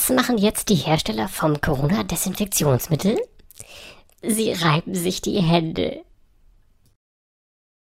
Was machen jetzt die Hersteller vom Corona-Desinfektionsmittel? Sie reiben sich die Hände.